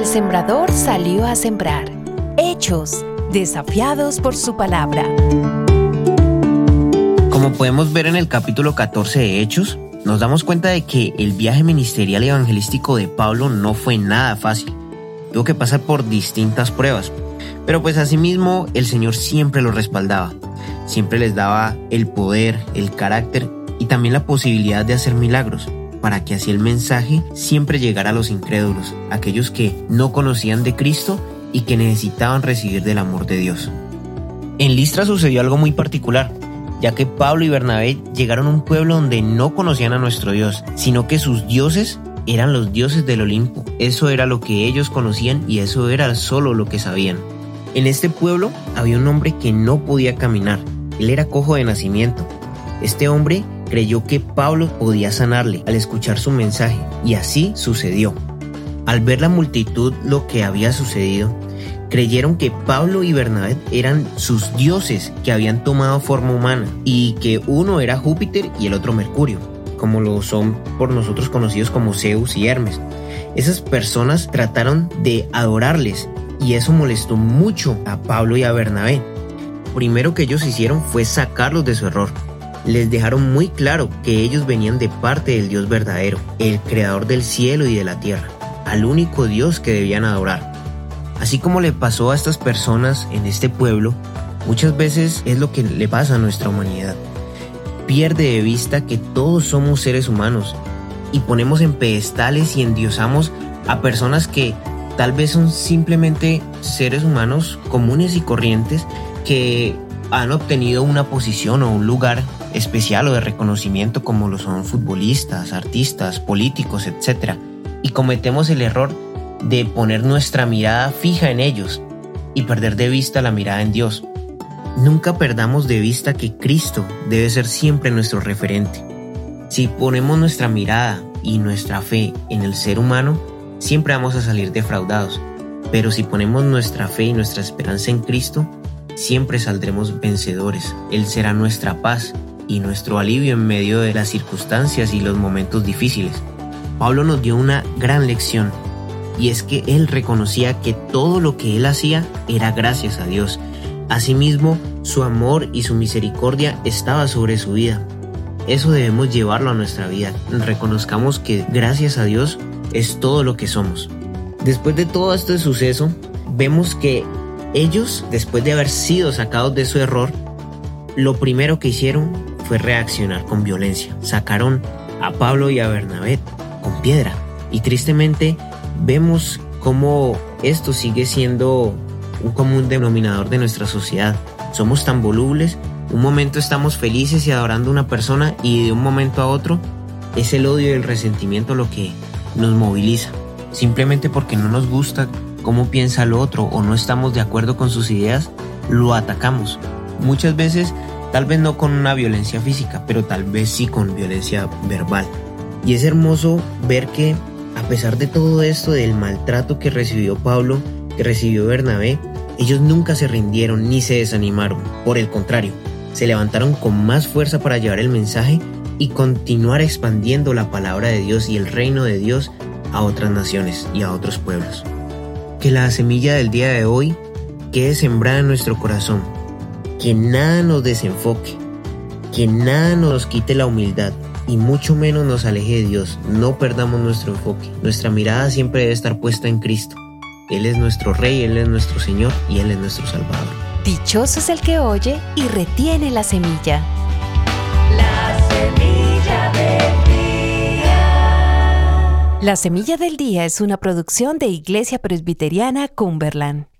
sembrador salió a sembrar. Hechos, desafiados por su palabra. Como podemos ver en el capítulo 14 de Hechos, nos damos cuenta de que el viaje ministerial y evangelístico de Pablo no fue nada fácil. Tuvo que pasar por distintas pruebas. Pero pues asimismo el Señor siempre lo respaldaba. Siempre les daba el poder, el carácter y también la posibilidad de hacer milagros para que así el mensaje siempre llegara a los incrédulos, aquellos que no conocían de Cristo y que necesitaban recibir del amor de Dios. En Listra sucedió algo muy particular, ya que Pablo y Bernabé llegaron a un pueblo donde no conocían a nuestro Dios, sino que sus dioses eran los dioses del Olimpo. Eso era lo que ellos conocían y eso era solo lo que sabían. En este pueblo había un hombre que no podía caminar. Él era cojo de nacimiento. Este hombre creyó que Pablo podía sanarle al escuchar su mensaje y así sucedió. Al ver la multitud lo que había sucedido, creyeron que Pablo y Bernabé eran sus dioses que habían tomado forma humana y que uno era Júpiter y el otro Mercurio, como lo son por nosotros conocidos como Zeus y Hermes. Esas personas trataron de adorarles y eso molestó mucho a Pablo y a Bernabé. Primero que ellos hicieron fue sacarlos de su error les dejaron muy claro que ellos venían de parte del Dios verdadero, el creador del cielo y de la tierra, al único Dios que debían adorar. Así como le pasó a estas personas en este pueblo, muchas veces es lo que le pasa a nuestra humanidad. Pierde de vista que todos somos seres humanos y ponemos en pedestales y endiosamos a personas que tal vez son simplemente seres humanos comunes y corrientes que han obtenido una posición o un lugar especial o de reconocimiento como lo son futbolistas, artistas, políticos, etc. Y cometemos el error de poner nuestra mirada fija en ellos y perder de vista la mirada en Dios. Nunca perdamos de vista que Cristo debe ser siempre nuestro referente. Si ponemos nuestra mirada y nuestra fe en el ser humano, siempre vamos a salir defraudados. Pero si ponemos nuestra fe y nuestra esperanza en Cristo, siempre saldremos vencedores. Él será nuestra paz y nuestro alivio en medio de las circunstancias y los momentos difíciles. Pablo nos dio una gran lección y es que él reconocía que todo lo que él hacía era gracias a Dios. Asimismo, su amor y su misericordia estaba sobre su vida. Eso debemos llevarlo a nuestra vida. Reconozcamos que gracias a Dios es todo lo que somos. Después de todo este suceso, vemos que ellos, después de haber sido sacados de su error, lo primero que hicieron reaccionar con violencia. Sacaron a Pablo y a Bernabé con piedra. Y tristemente vemos cómo esto sigue siendo un común denominador de nuestra sociedad. Somos tan volubles, un momento estamos felices y adorando a una persona y de un momento a otro es el odio y el resentimiento lo que nos moviliza. Simplemente porque no nos gusta cómo piensa el otro o no estamos de acuerdo con sus ideas, lo atacamos. Muchas veces, tal vez no con una violencia física, pero tal vez sí con violencia verbal. Y es hermoso ver que, a pesar de todo esto, del maltrato que recibió Pablo, que recibió Bernabé, ellos nunca se rindieron ni se desanimaron. Por el contrario, se levantaron con más fuerza para llevar el mensaje y continuar expandiendo la palabra de Dios y el reino de Dios a otras naciones y a otros pueblos. Que la semilla del día de hoy quede sembrada en nuestro corazón. Que nada nos desenfoque. Que nada nos quite la humildad y mucho menos nos aleje de Dios. No perdamos nuestro enfoque. Nuestra mirada siempre debe estar puesta en Cristo. Él es nuestro Rey, Él es nuestro Señor y Él es nuestro Salvador. Dichoso es el que oye y retiene la semilla. La semilla del día. La Semilla del Día es una producción de Iglesia Presbiteriana Cumberland.